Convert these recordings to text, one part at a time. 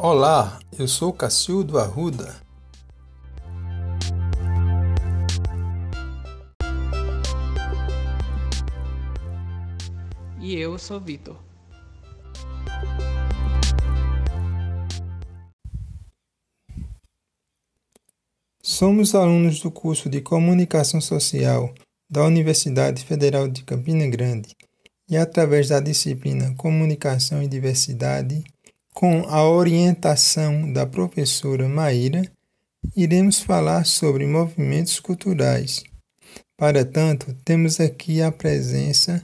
Olá, eu sou Cacildo Arruda. E eu sou Vitor. Somos alunos do curso de Comunicação Social da Universidade Federal de Campina Grande e, através da disciplina Comunicação e Diversidade, com a orientação da professora Maíra, iremos falar sobre movimentos culturais. Para tanto, temos aqui a presença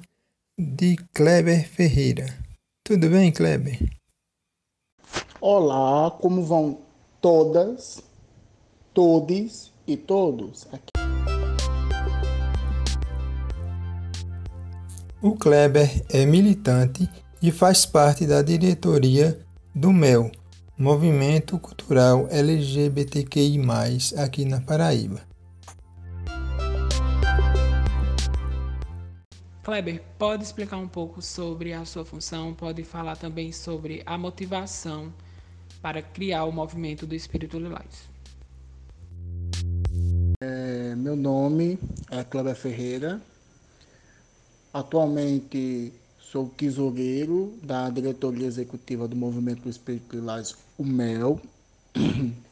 de Kleber Ferreira. Tudo bem, Kleber? Olá, como vão todas, todes e todos? Aqui. O Kleber é militante e faz parte da diretoria do MEL, Movimento Cultural LGBTQI+, aqui na Paraíba. Kleber, pode explicar um pouco sobre a sua função? Pode falar também sobre a motivação para criar o movimento do Espírito Lilás? É, meu nome é Kleber Ferreira. Atualmente Sou tesoureiro da diretoria executiva do Movimento Espírito Lilás, o MEL.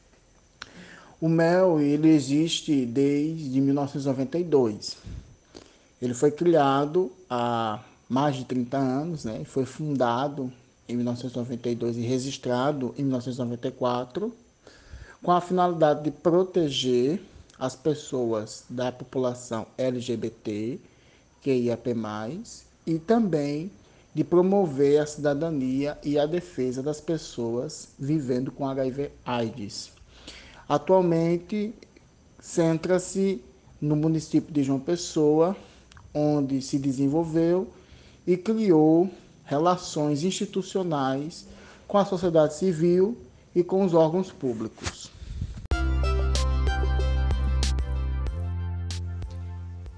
O MEL ele existe desde 1992. Ele foi criado há mais de 30 anos, né? foi fundado em 1992 e registrado em 1994, com a finalidade de proteger as pessoas da população LGBT, QIAP+, e também de promover a cidadania e a defesa das pessoas vivendo com HIV/AIDS. Atualmente, centra-se no município de João Pessoa, onde se desenvolveu e criou relações institucionais com a sociedade civil e com os órgãos públicos.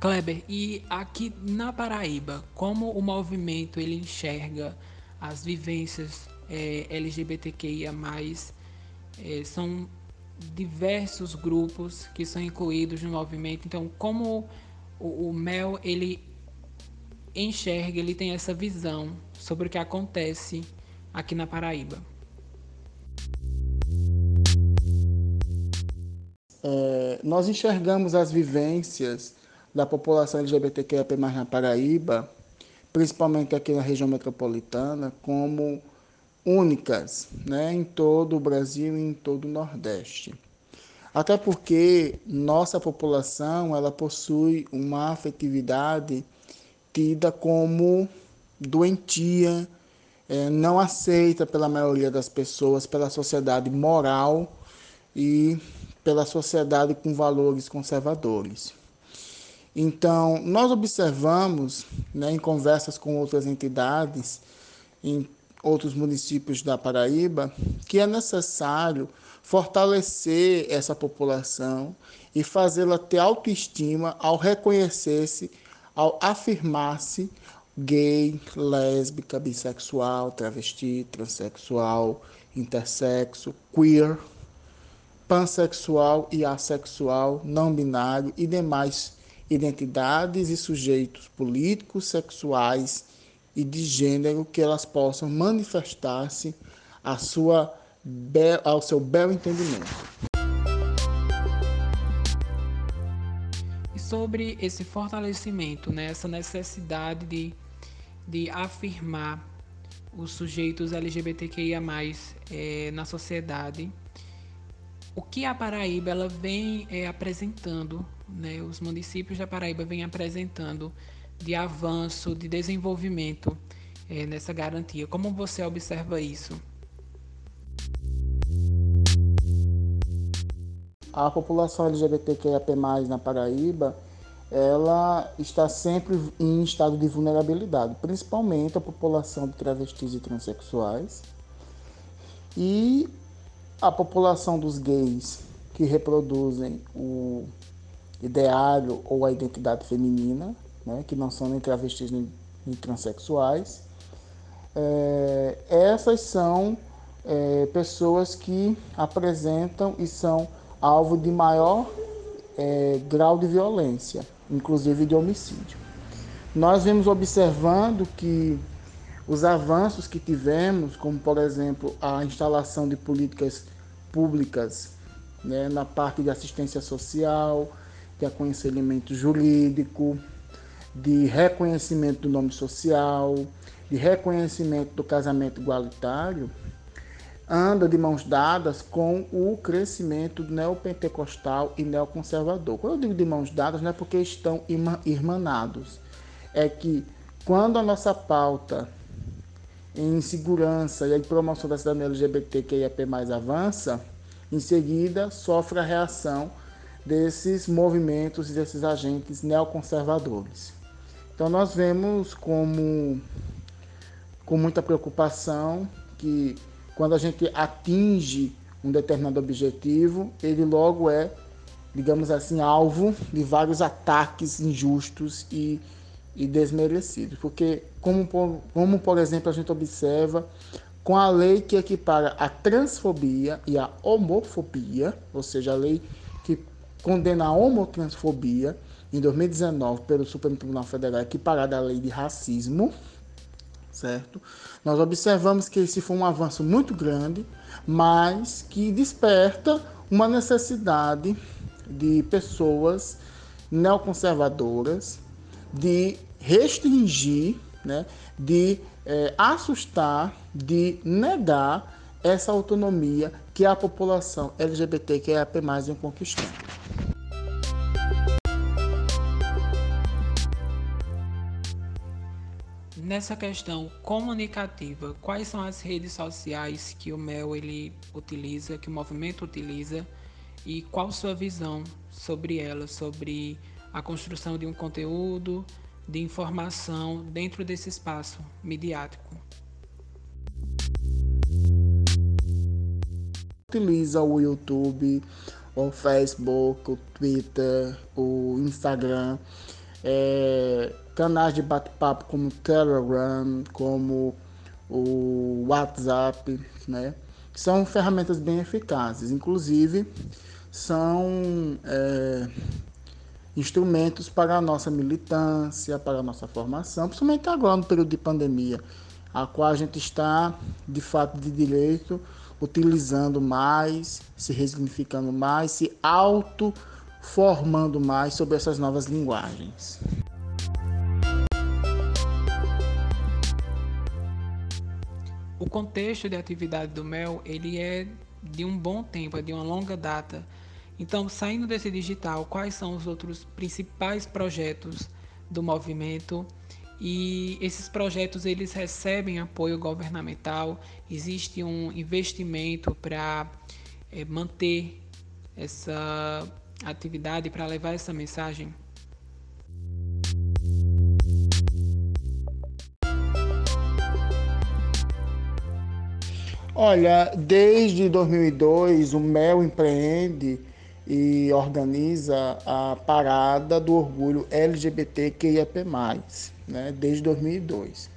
Kleber, e aqui na Paraíba, como o movimento ele enxerga as vivências é, LGBTQIA+, é, são diversos grupos que são incluídos no movimento. Então, como o, o Mel ele enxerga, ele tem essa visão sobre o que acontece aqui na Paraíba? É, nós enxergamos as vivências da população LGBTQIA+ na Paraíba, principalmente aqui na região metropolitana, como únicas né, em todo o Brasil e em todo o Nordeste. Até porque nossa população ela possui uma afetividade tida como doentia, é, não aceita pela maioria das pessoas, pela sociedade moral e pela sociedade com valores conservadores. Então, nós observamos, né, em conversas com outras entidades, em outros municípios da Paraíba, que é necessário fortalecer essa população e fazê-la ter autoestima ao reconhecer-se, ao afirmar-se gay, lésbica, bissexual, travesti, transexual, intersexo, queer, pansexual e assexual, não binário e demais identidades e sujeitos políticos, sexuais e de gênero que elas possam manifestar-se a sua ao seu belo entendimento. E sobre esse fortalecimento, né, essa necessidade de, de afirmar os sujeitos LGBTQIA+, é, na sociedade, o que a Paraíba ela vem é, apresentando né, os municípios da Paraíba vêm apresentando de avanço, de desenvolvimento é, nessa garantia. Como você observa isso? A população LGBTQIAP+, na Paraíba, ela está sempre em estado de vulnerabilidade, principalmente a população de travestis e transexuais e a população dos gays que reproduzem o ideário ou a identidade feminina, né, que não são nem travestis nem, nem transexuais. É, essas são é, pessoas que apresentam e são alvo de maior é, grau de violência, inclusive de homicídio. Nós vemos observando que os avanços que tivemos, como por exemplo a instalação de políticas públicas né, na parte de assistência social, de aconselhamento jurídico, de reconhecimento do nome social, de reconhecimento do casamento igualitário, anda de mãos dadas com o crescimento neopentecostal e neoconservador. Quando eu digo de mãos dadas, não é porque estão irmanados, é que quando a nossa pauta em segurança e a promoção da cidadania LGBTQIAP+, avança, em seguida sofre a reação desses movimentos e desses agentes neoconservadores. Então nós vemos como com muita preocupação que quando a gente atinge um determinado objetivo, ele logo é, digamos assim, alvo de vários ataques injustos e, e desmerecidos. Porque, como por, como por exemplo a gente observa com a lei que equipara a transfobia e a homofobia, ou seja, a lei condena a homotransfobia, em 2019 pelo Supremo Tribunal Federal, equiparada à lei de racismo, certo? Nós observamos que esse foi um avanço muito grande, mas que desperta uma necessidade de pessoas neoconservadoras de restringir, né, de é, assustar, de negar essa autonomia que a população LGBTQIA+, vem conquistando. Nessa questão comunicativa, quais são as redes sociais que o MEL ele utiliza, que o movimento utiliza e qual sua visão sobre elas, sobre a construção de um conteúdo, de informação dentro desse espaço midiático? Utiliza o YouTube, o Facebook, o Twitter, o Instagram. É canais de bate-papo como Telegram, como o WhatsApp, né? São ferramentas bem eficazes, inclusive são é, instrumentos para a nossa militância, para a nossa formação, principalmente agora no período de pandemia, a qual a gente está, de fato, de direito, utilizando mais, se resignificando mais, se auto formando mais sobre essas novas linguagens. O contexto de atividade do MEL, ele é de um bom tempo, é de uma longa data. Então, saindo desse digital, quais são os outros principais projetos do movimento? E esses projetos eles recebem apoio governamental, existe um investimento para é, manter essa atividade, para levar essa mensagem? Olha, desde 2002 o MEL empreende e organiza a parada do orgulho LGBTQIAP+, né, desde 2002.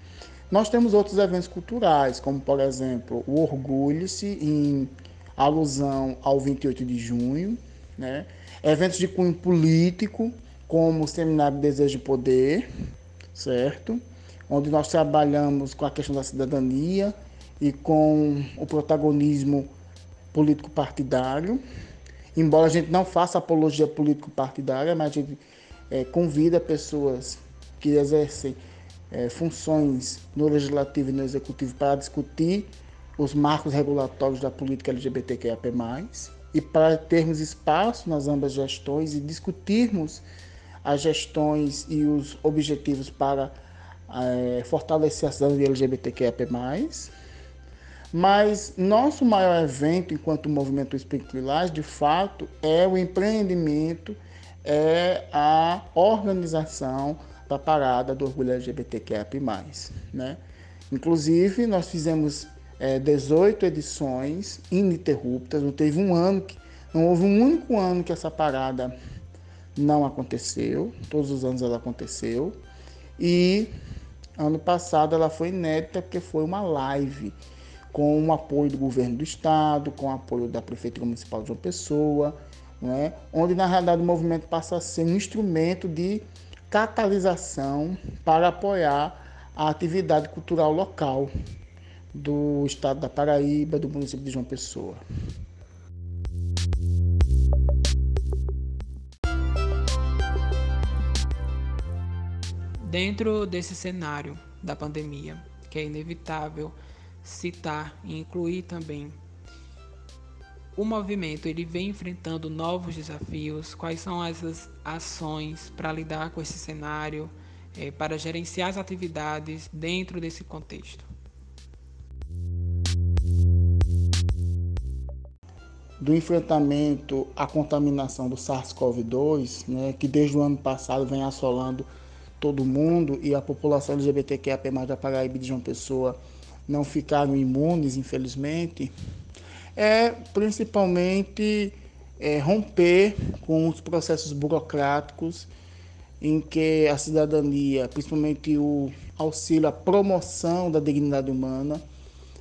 Nós temos outros eventos culturais, como por exemplo o Orgulho-se, em alusão ao 28 de junho, né? eventos de cunho político, como o Seminário Desejo de Poder, certo? Onde nós trabalhamos com a questão da cidadania, e com o protagonismo político-partidário. Embora a gente não faça apologia político-partidária, mas a gente é, convida pessoas que exercem é, funções no legislativo e no executivo para discutir os marcos regulatórios da política LGBTQIAP+, e para termos espaço nas ambas gestões e discutirmos as gestões e os objetivos para é, fortalecer a cidadania LGBTQIAP+, mas nosso maior evento enquanto movimento Espírito Lilás, de fato, é o empreendimento, é a organização da parada do orgulho LGBTQIA+. Né? Inclusive, nós fizemos é, 18 edições ininterruptas, não teve um ano que não houve um único ano que essa parada não aconteceu, todos os anos ela aconteceu. E ano passado ela foi inédita porque foi uma live com o apoio do governo do estado, com o apoio da Prefeitura Municipal de João Pessoa, é? onde na realidade o movimento passa a ser um instrumento de catalisação para apoiar a atividade cultural local do estado da Paraíba, do município de João Pessoa. Dentro desse cenário da pandemia, que é inevitável citar e incluir também o movimento ele vem enfrentando novos desafios. Quais são essas ações para lidar com esse cenário, é, para gerenciar as atividades dentro desse contexto? Do enfrentamento à contaminação do SARS-CoV-2, né, que desde o ano passado vem assolando todo mundo e a população LGBTQIA+, da Paraíba de João Pessoa não ficaram imunes, infelizmente, é principalmente é, romper com os processos burocráticos em que a cidadania, principalmente o auxílio à promoção da dignidade humana,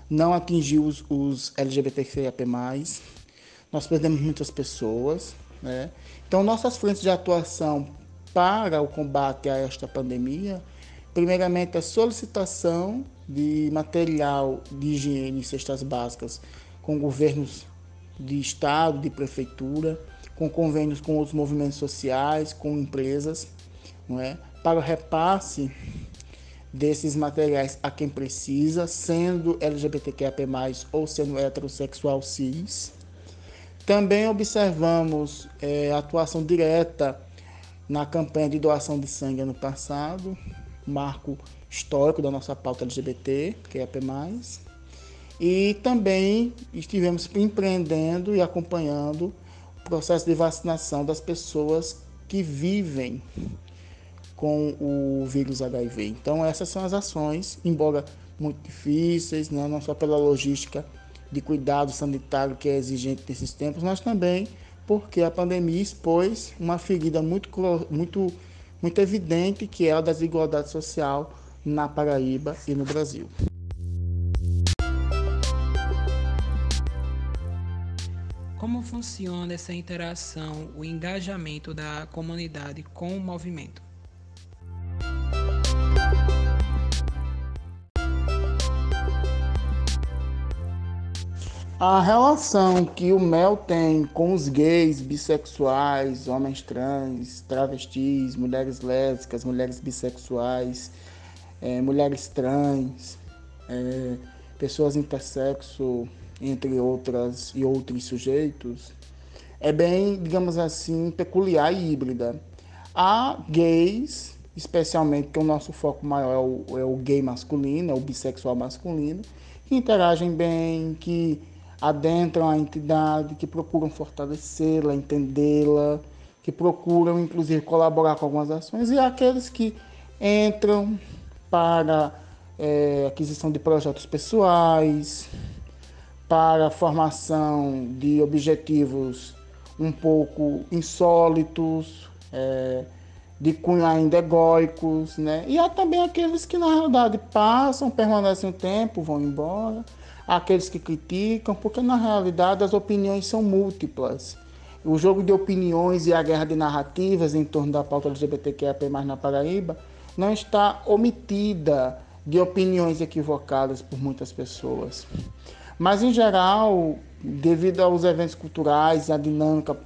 não atingiu os, os LGBTQIAP+. Nós perdemos muitas pessoas. Né? Então, nossas frentes de atuação para o combate a esta pandemia, primeiramente a solicitação de material de higiene e cestas básicas com governos de estado, de prefeitura, com convênios com outros movimentos sociais, com empresas, não é? para o repasse desses materiais a quem precisa, sendo LGBTQIA+, ou sendo heterossexual cis. Também observamos é, atuação direta na campanha de doação de sangue ano passado, marco histórico da nossa pauta LGBT, que é a P+. E também estivemos empreendendo e acompanhando o processo de vacinação das pessoas que vivem com o vírus HIV. Então essas são as ações, embora muito difíceis, né? não só pela logística de cuidado sanitário que é exigente nesses tempos, mas também porque a pandemia expôs uma ferida muito, muito, muito evidente que é a desigualdade social na Paraíba e no Brasil. Como funciona essa interação, o engajamento da comunidade com o movimento? A relação que o Mel tem com os gays, bissexuais, homens trans, travestis, mulheres lésbicas, mulheres bissexuais, é, mulheres trans, é, pessoas intersexo, entre outras e outros sujeitos, é bem, digamos assim, peculiar e híbrida. Há gays, especialmente que o nosso foco maior é o, é o gay masculino, é o bissexual masculino, que interagem bem, que adentram a entidade, que procuram fortalecê-la, entendê-la, que procuram, inclusive, colaborar com algumas ações, e há aqueles que entram para é, aquisição de projetos pessoais, para formação de objetivos um pouco insólitos, é, de cunho ainda egóicos, né? E há também aqueles que na realidade passam, permanecem um tempo, vão embora, aqueles que criticam, porque na realidade as opiniões são múltiplas. O jogo de opiniões e a guerra de narrativas em torno da pauta LGBTQIA+, na Paraíba, não está omitida de opiniões equivocadas por muitas pessoas. Mas, em geral, devido aos eventos culturais e à dinâmica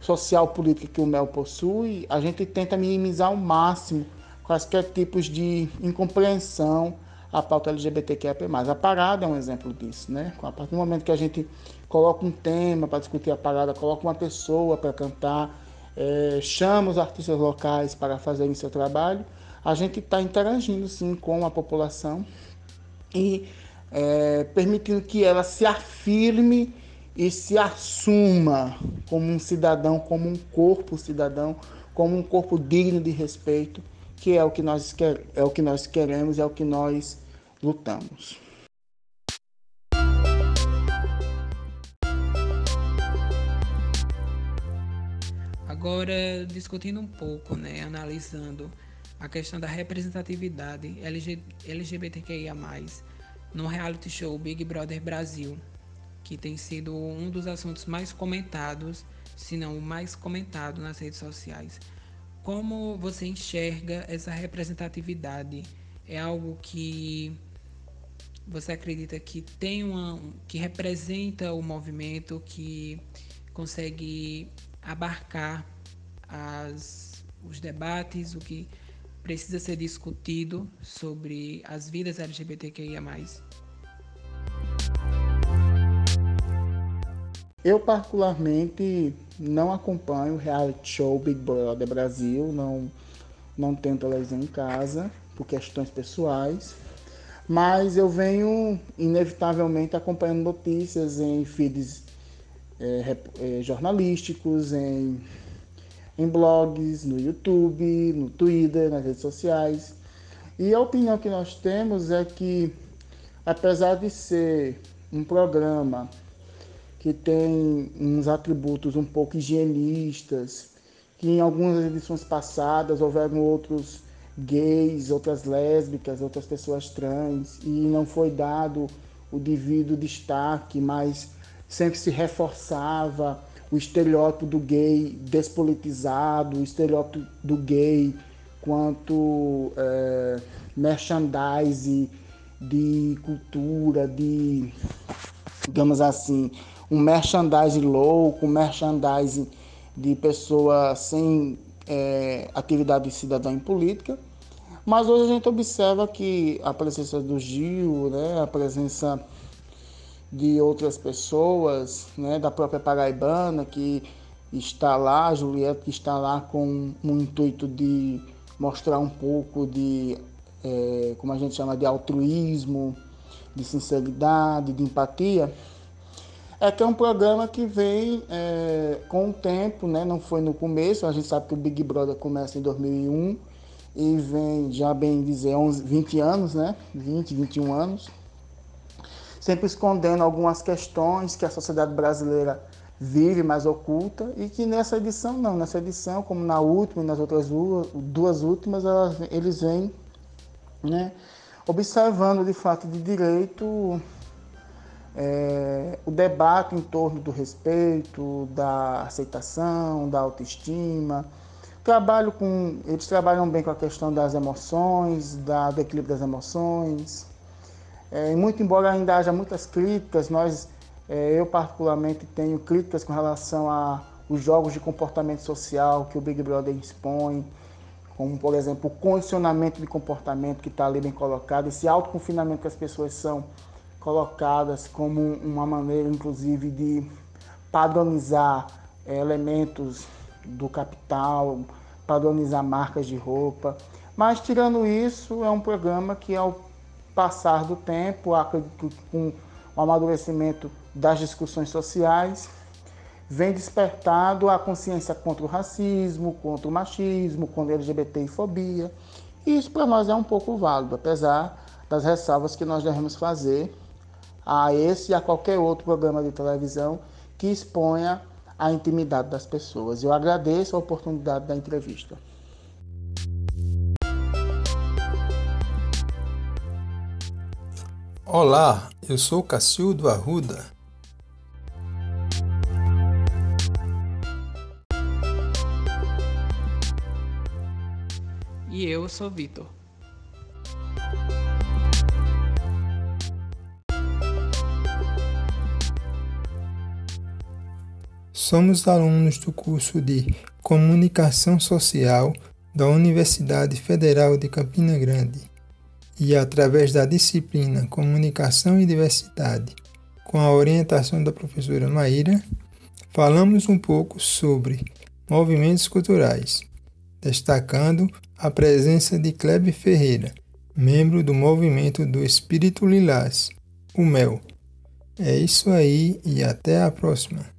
social política que o MEL possui, a gente tenta minimizar ao máximo quaisquer tipos de incompreensão à pauta LGBTQIA+. A parada é um exemplo disso, né? A partir do momento que a gente coloca um tema para discutir a parada, coloca uma pessoa para cantar, é, chama os artistas locais para fazerem seu trabalho, a gente está interagindo sim com a população e é, permitindo que ela se afirme e se assuma como um cidadão, como um corpo cidadão, como um corpo digno de respeito, que é o que nós, quer, é o que nós queremos, é o que nós lutamos. Agora, discutindo um pouco, né, analisando a questão da representatividade LGBTQIA+, no reality show Big Brother Brasil, que tem sido um dos assuntos mais comentados, se não o mais comentado nas redes sociais. Como você enxerga essa representatividade? É algo que você acredita que tem uma que representa o movimento, que consegue abarcar as, os debates, o que precisa ser discutido sobre as vidas LGBTQIA+. Eu particularmente não acompanho o reality show Big Brother Brasil, não não tenho televisão em casa por questões pessoais, mas eu venho inevitavelmente acompanhando notícias em feeds é, é, jornalísticos, em em blogs, no YouTube, no Twitter, nas redes sociais. E a opinião que nós temos é que, apesar de ser um programa que tem uns atributos um pouco higienistas, que em algumas edições passadas houveram outros gays, outras lésbicas, outras pessoas trans, e não foi dado o devido destaque, mas sempre se reforçava o estereótipo do gay despolitizado, o estereótipo do gay quanto é, merchandise de cultura, de, digamos assim, um merchandise louco, um merchandise de pessoa sem é, atividade cidadã em política. Mas hoje a gente observa que a presença do Gil, né, a presença de outras pessoas, né, da própria paraibana que está lá, a Julieta que está lá com o intuito de mostrar um pouco de, é, como a gente chama, de altruísmo, de sinceridade, de empatia, é que é um programa que vem é, com o tempo, né? não foi no começo, a gente sabe que o Big Brother começa em 2001 e vem, já bem dizer, 11, 20 anos, né? 20, 21 anos sempre escondendo algumas questões que a sociedade brasileira vive mais oculta e que nessa edição não, nessa edição, como na última e nas outras duas, duas últimas, elas, eles vêm né, observando de fato de direito é, o debate em torno do respeito, da aceitação, da autoestima. Trabalho com, eles trabalham bem com a questão das emoções, da, do equilíbrio das emoções, é, muito embora ainda haja muitas críticas, nós, é, eu particularmente tenho críticas com relação a os jogos de comportamento social que o Big Brother expõe, como por exemplo o condicionamento de comportamento que está ali bem colocado, esse autoconfinamento que as pessoas são colocadas como uma maneira, inclusive, de padronizar é, elementos do capital, padronizar marcas de roupa. Mas tirando isso, é um programa que ao passar do tempo, acredito com o amadurecimento das discussões sociais, vem despertado a consciência contra o racismo, contra o machismo, contra a LGBTfobia. E isso para nós é um pouco válido, apesar das ressalvas que nós devemos fazer a esse e a qualquer outro programa de televisão que exponha a intimidade das pessoas. Eu agradeço a oportunidade da entrevista. Olá, eu sou Cacildo Arruda. E eu sou Vitor. Somos alunos do curso de Comunicação Social da Universidade Federal de Campina Grande e através da disciplina Comunicação e Diversidade, com a orientação da professora Maíra, falamos um pouco sobre movimentos culturais, destacando a presença de Klebe Ferreira, membro do movimento do Espírito Lilás, o MEL. É isso aí e até a próxima!